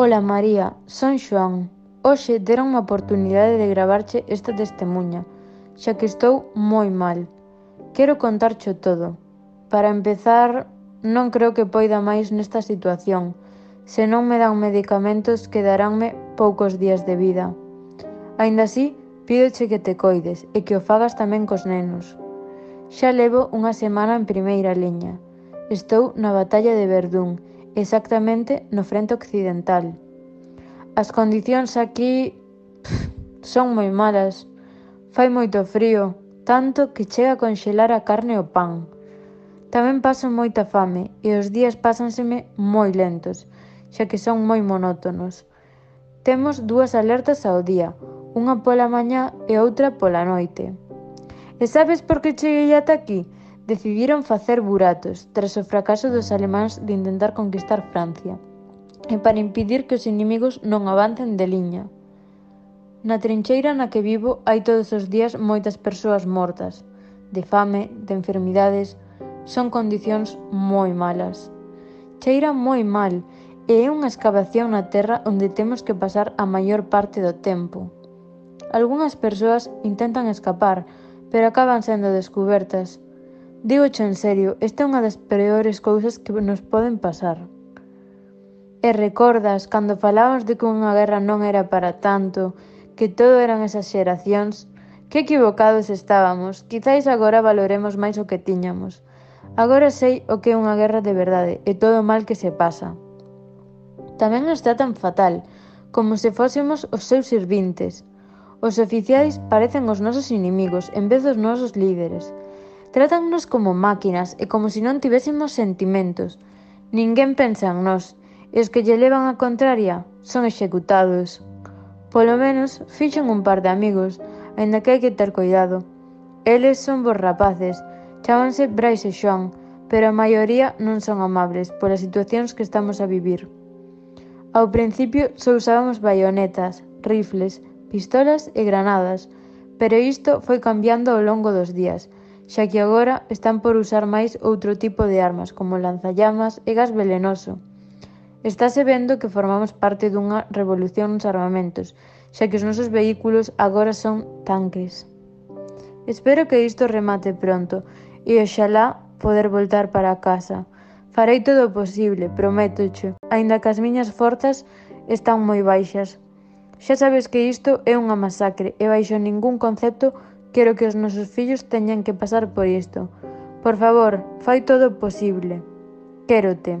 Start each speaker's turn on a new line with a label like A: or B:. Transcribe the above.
A: Ola María, son Xoán. Hoxe deron a oportunidade de gravarche esta testemunha, xa que estou moi mal. Quero contarcho todo. Para empezar, non creo que poida máis nesta situación, se non me dan medicamentos quedaránme poucos días de vida. Ainda así, pídoche que te coides e que o fagas tamén cos nenos. Xa levo unha semana en primeira liña. Estou na batalla de Verdún, exactamente no frente occidental. As condicións aquí pff, son moi malas. Fai moito frío, tanto que chega a conxelar a carne o pan. Tamén paso moita fame e os días pásanseme moi lentos, xa que son moi monótonos. Temos dúas alertas ao día, unha pola mañá e outra pola noite. E sabes por que cheguei ata aquí? Decidiron facer buratos, tras o fracaso dos alemáns de intentar conquistar Francia, e para impedir que os inimigos non avancen de liña. Na trincheira na que vivo hai todos os días moitas persoas mortas, de fame, de enfermidades, son condicións moi malas. Cheira moi mal, e é unha excavación na terra onde temos que pasar a maior parte do tempo. Algúnas persoas intentan escapar, pero acaban sendo descubertas. Dígocho en serio, esta é unha das peores cousas que nos poden pasar. E recordas cando falábamos de que unha guerra non era para tanto, que todo eran exageracións, que equivocados estábamos, quizáis agora valoremos máis o que tiñamos. Agora sei o que é unha guerra de verdade e todo o mal que se pasa. Tamén nos tratan fatal, como se fósemos os seus sirvintes, Os oficiais parecen os nosos inimigos en vez dos nosos líderes. Trátannos como máquinas e como se non tivésemos sentimentos. Ninguén pensa en nós, e os que lle levan a contraria son executados. Polo menos, fixen un par de amigos, aínda que hai que ter cuidado. Eles son bons rapaces, chámanse Brais e Xoan, pero a maioría non son amables polas situacións que estamos a vivir. Ao principio só usábamos baionetas, rifles pistolas e granadas, pero isto foi cambiando ao longo dos días, xa que agora están por usar máis outro tipo de armas como lanzallamas e gas velenoso. Estáse vendo que formamos parte dunha revolución nos armamentos, xa que os nosos vehículos agora son tanques. Espero que isto remate pronto e oxalá poder voltar para casa. Farei todo o posible, prométocho, aínda que as miñas forzas están moi baixas, Xa sabes que isto é unha masacre e baixo ningún concepto quero que os nosos fillos teñan que pasar por isto. Por favor, fai todo o posible. Quérote.